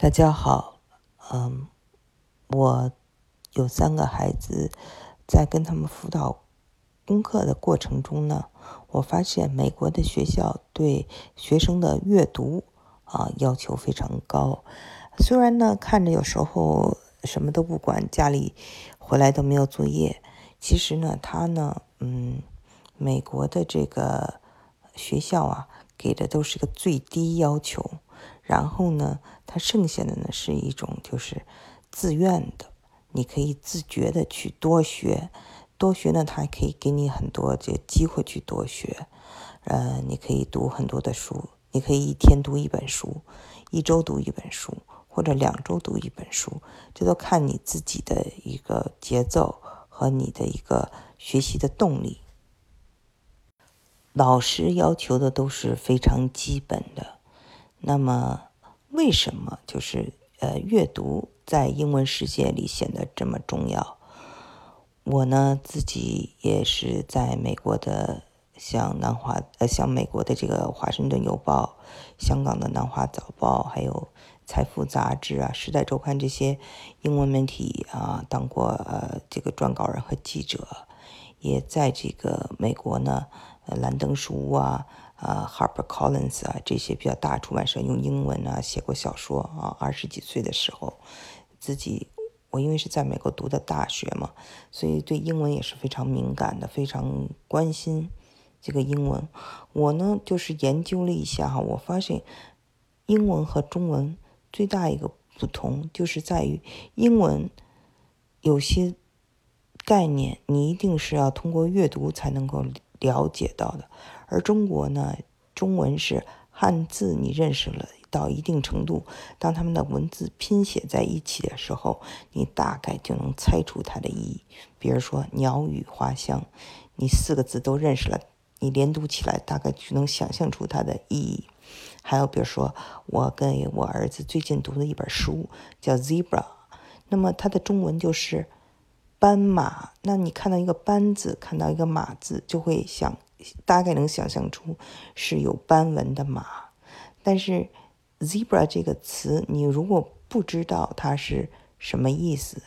大家好，嗯，我有三个孩子，在跟他们辅导功课的过程中呢，我发现美国的学校对学生的阅读啊要求非常高。虽然呢看着有时候什么都不管，家里回来都没有作业，其实呢他呢，嗯，美国的这个学校啊给的都是个最低要求。然后呢，它剩下的呢是一种就是自愿的，你可以自觉的去多学，多学呢，它还可以给你很多这机会去多学，呃，你可以读很多的书，你可以一天读一本书，一周读一本书，或者两周读一本书，这都看你自己的一个节奏和你的一个学习的动力。老师要求的都是非常基本的。那么，为什么就是呃阅读在英文世界里显得这么重要？我呢自己也是在美国的，像南华呃像美国的这个《华盛顿邮报》、香港的《南华早报》、还有《财富》杂志啊、《时代周刊》这些英文媒体啊当过呃这个撰稿人和记者，也在这个美国呢，呃兰登书屋啊。啊，Harper Collins 啊，这些比较大出版社用英文啊写过小说啊。二十几岁的时候，自己我因为是在美国读的大学嘛，所以对英文也是非常敏感的，非常关心这个英文。我呢就是研究了一下哈，我发现英文和中文最大一个不同就是在于英文有些概念你一定是要通过阅读才能够了解到的。而中国呢，中文是汉字，你认识了到一定程度，当他们的文字拼写在一起的时候，你大概就能猜出它的意义。比如说“鸟语花香”，你四个字都认识了，你连读起来大概就能想象出它的意义。还有比如说，我跟我儿子最近读的一本书叫《Zebra》，那么它的中文就是“斑马”。那你看到一个“斑”字，看到一个“马”字，就会想。大概能想象出是有斑纹的马，但是 zebra 这个词，你如果不知道它是什么意思，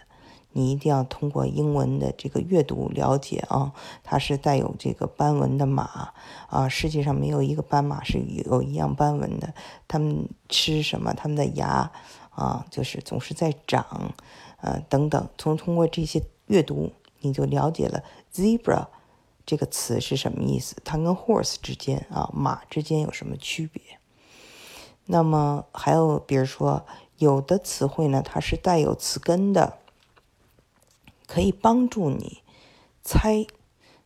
你一定要通过英文的这个阅读了解啊，它是带有这个斑纹的马啊。世界上没有一个斑马是有一样斑纹的，它们吃什么？它们的牙啊，就是总是在长，呃，等等。从通过这些阅读，你就了解了 zebra。这个词是什么意思？它跟 horse 之间啊，马之间有什么区别？那么还有，比如说，有的词汇呢，它是带有词根的，可以帮助你猜，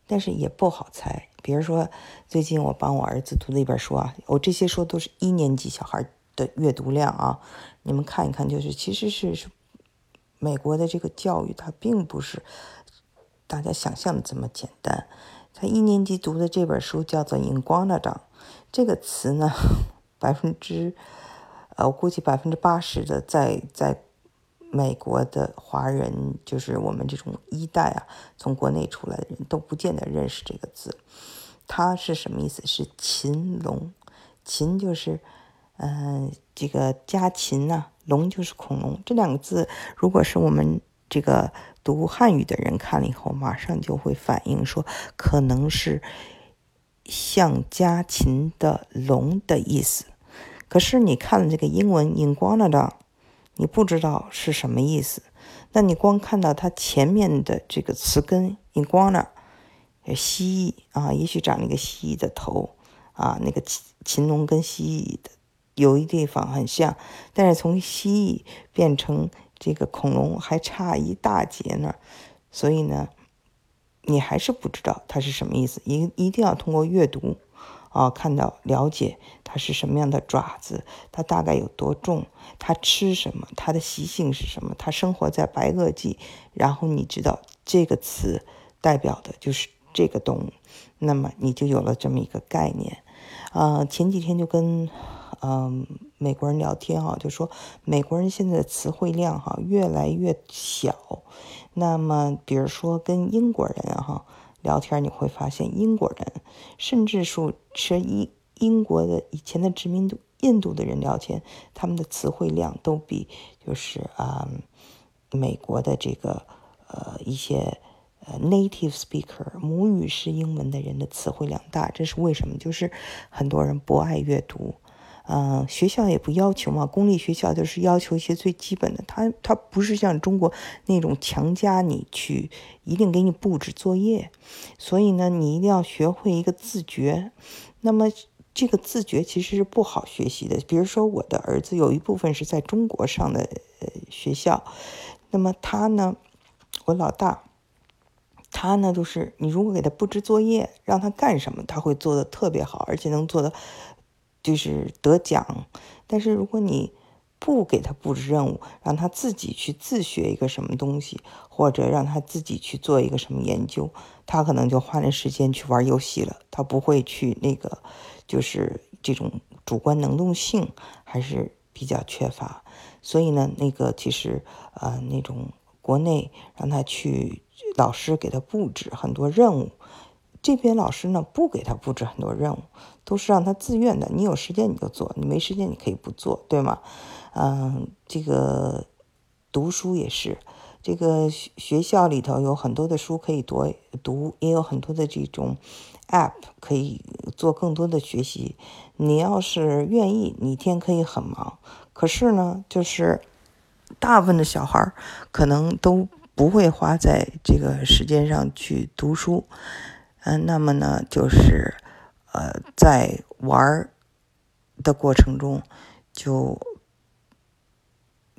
但是也不好猜。比如说，最近我帮我儿子读的一本书啊，我这些书都是一年级小孩的阅读量啊，你们看一看，就是其实是美国的这个教育，它并不是。大家想象的这么简单？他一年级读的这本书叫做 “iguanodon”，这个词呢，百分之呃，我估计百分之八十的在在美国的华人，就是我们这种一代啊，从国内出来的人都不见得认识这个字。它是什么意思？是禽龙，禽就是嗯，这个家禽呐，龙就是恐龙。这两个字，如果是我们这个。读汉语的人看了以后，马上就会反映说，可能是像家禽的龙的意思。可是你看了这个英文 iguana，你不知道是什么意思。那你光看到它前面的这个词根 iguana，蜥蜴啊，也许长了一个蜥蜴的头啊，那个禽禽龙跟蜥蜴的有一地方很像，但是从蜥蜴变成。这个恐龙还差一大截呢，所以呢，你还是不知道它是什么意思。一一定要通过阅读啊，看到了解它是什么样的爪子，它大概有多重，它吃什么，它的习性是什么，它生活在白垩纪，然后你知道这个词代表的就是这个动物，那么你就有了这么一个概念。啊，前几天就跟。嗯，美国人聊天哈，就说美国人现在的词汇量哈越来越小。那么，比如说跟英国人哈聊天，你会发现英国人甚至说是英英国的以前的殖民印度的人聊天，他们的词汇量都比就是啊美国的这个呃一些呃 native speaker 母语是英文的人的词汇量大。这是为什么？就是很多人不爱阅读。嗯，学校也不要求嘛，公立学校就是要求一些最基本的。他他不是像中国那种强加你去，一定给你布置作业。所以呢，你一定要学会一个自觉。那么这个自觉其实是不好学习的。比如说我的儿子有一部分是在中国上的学校，那么他呢，我老大，他呢就是你如果给他布置作业，让他干什么，他会做的特别好，而且能做的。就是得奖，但是如果你不给他布置任务，让他自己去自学一个什么东西，或者让他自己去做一个什么研究，他可能就花了时间去玩游戏了，他不会去那个，就是这种主观能动性还是比较缺乏。所以呢，那个其实呃，那种国内让他去老师给他布置很多任务。这边老师呢不给他布置很多任务，都是让他自愿的。你有时间你就做，你没时间你可以不做，对吗？嗯，这个读书也是，这个学校里头有很多的书可以读，读也有很多的这种 app 可以做更多的学习。你要是愿意，你一天可以很忙。可是呢，就是大部分的小孩可能都不会花在这个时间上去读书。嗯，那么呢，就是，呃，在玩的过程中，就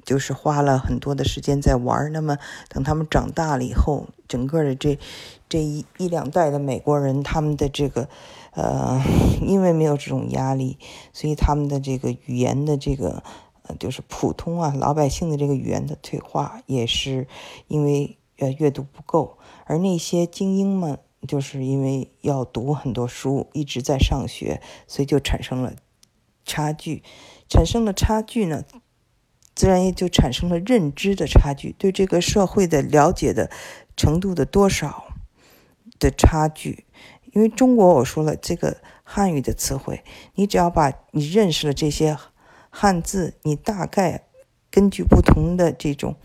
就是花了很多的时间在玩那么等他们长大了以后，整个的这这一一两代的美国人，他们的这个呃，因为没有这种压力，所以他们的这个语言的这个呃，就是普通啊老百姓的这个语言的退化，也是因为呃阅读不够，而那些精英们。就是因为要读很多书，一直在上学，所以就产生了差距。产生了差距呢，自然也就产生了认知的差距，对这个社会的了解的程度的多少的差距。因为中国我说了，这个汉语的词汇，你只要把你认识了这些汉字，你大概根据不同的这种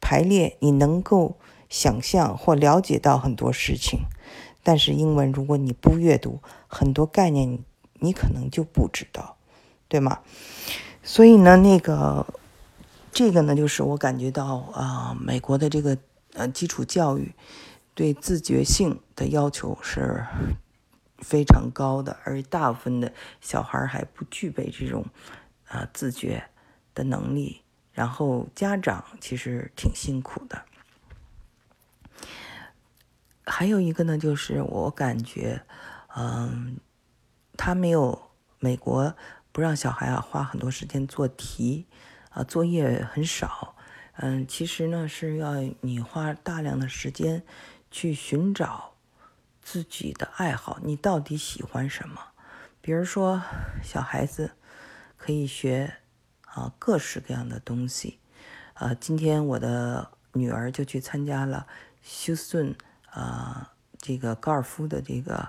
排列，你能够想象或了解到很多事情。但是英文，如果你不阅读，很多概念你你可能就不知道，对吗？所以呢，那个这个呢，就是我感觉到啊，美国的这个呃基础教育对自觉性的要求是非常高的，而大部分的小孩还不具备这种啊自觉的能力，然后家长其实挺辛苦的。还有一个呢，就是我感觉，嗯，他没有美国不让小孩啊花很多时间做题，啊，作业很少，嗯，其实呢是要你花大量的时间去寻找自己的爱好，你到底喜欢什么？比如说小孩子可以学啊各式各样的东西，啊，今天我的女儿就去参加了休斯顿。呃，这个高尔夫的这个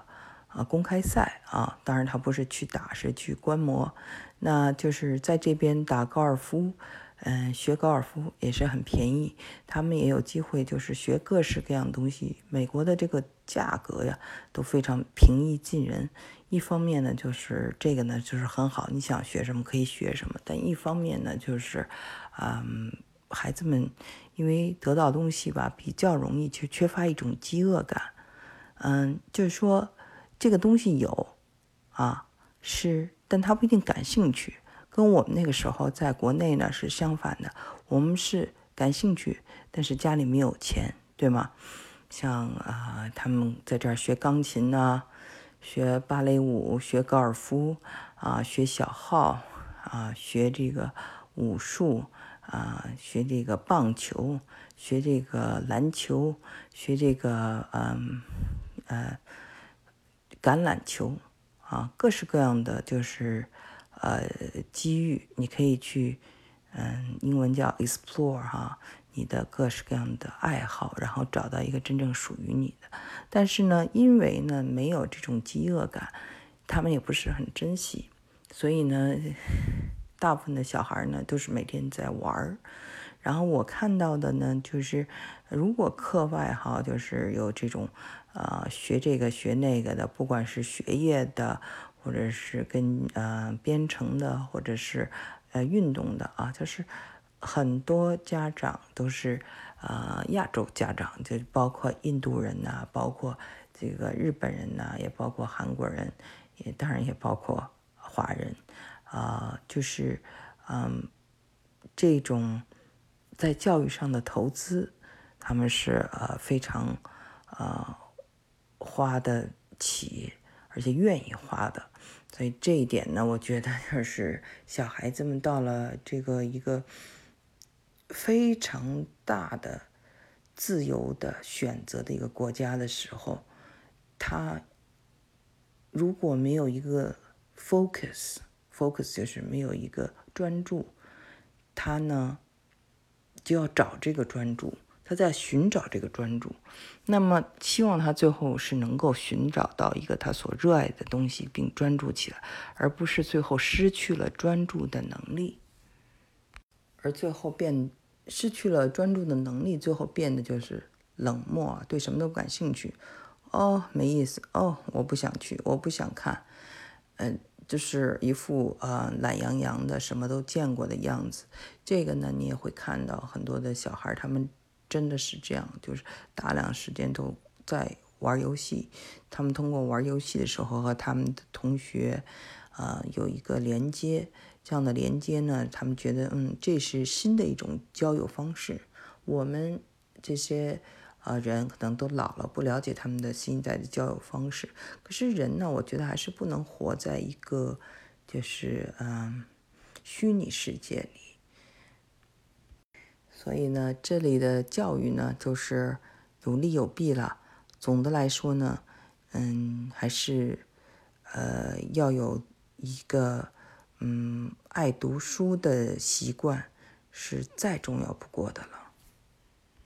呃公开赛啊，当然他不是去打，是去观摩。那就是在这边打高尔夫，嗯，学高尔夫也是很便宜。他们也有机会，就是学各式各样东西。美国的这个价格呀，都非常平易近人。一方面呢，就是这个呢，就是很好，你想学什么可以学什么。但一方面呢，就是，嗯，孩子们。因为得到东西吧，比较容易去缺乏一种饥饿感，嗯，就是说这个东西有，啊，是，但他不一定感兴趣，跟我们那个时候在国内呢是相反的，我们是感兴趣，但是家里没有钱，对吗？像啊，他们在这儿学钢琴呢，学芭蕾舞，学高尔夫，啊，学小号，啊，学这个武术。啊，学这个棒球，学这个篮球，学这个嗯呃橄榄球啊，各式各样的就是呃机遇，你可以去嗯，英文叫 explore 哈，你的各式各样的爱好，然后找到一个真正属于你的。但是呢，因为呢没有这种饥饿感，他们也不是很珍惜。所以呢，大部分的小孩呢都是每天在玩儿。然后我看到的呢，就是如果课外哈，就是有这种，呃，学这个学那个的，不管是学业的，或者是跟呃编程的，或者是呃运动的啊，就是很多家长都是呃亚洲家长，就包括印度人呐，包括这个日本人呐，也包括韩国人，也当然也包括华人，啊，就是嗯这种。在教育上的投资，他们是呃非常呃花得起，而且愿意花的。所以这一点呢，我觉得就是小孩子们到了这个一个非常大的自由的选择的一个国家的时候，他如果没有一个 focus，focus 就是没有一个专注，他呢？就要找这个专注，他在寻找这个专注，那么希望他最后是能够寻找到一个他所热爱的东西，并专注起来，而不是最后失去了专注的能力，而最后变失去了专注的能力，最后变得就是冷漠，对什么都不感兴趣，哦，没意思，哦，我不想去，我不想看，嗯。就是一副呃懒洋洋的，什么都见过的样子。这个呢，你也会看到很多的小孩，他们真的是这样，就是大量时间都在玩游戏。他们通过玩游戏的时候和他们的同学，呃，有一个连接。这样的连接呢，他们觉得嗯，这是新的一种交友方式。我们这些。啊，人可能都老了，不了解他们的新一代的交友方式。可是人呢，我觉得还是不能活在一个就是嗯虚拟世界里。所以呢，这里的教育呢，就是有利有弊了。总的来说呢，嗯，还是呃要有一个嗯爱读书的习惯，是再重要不过的了。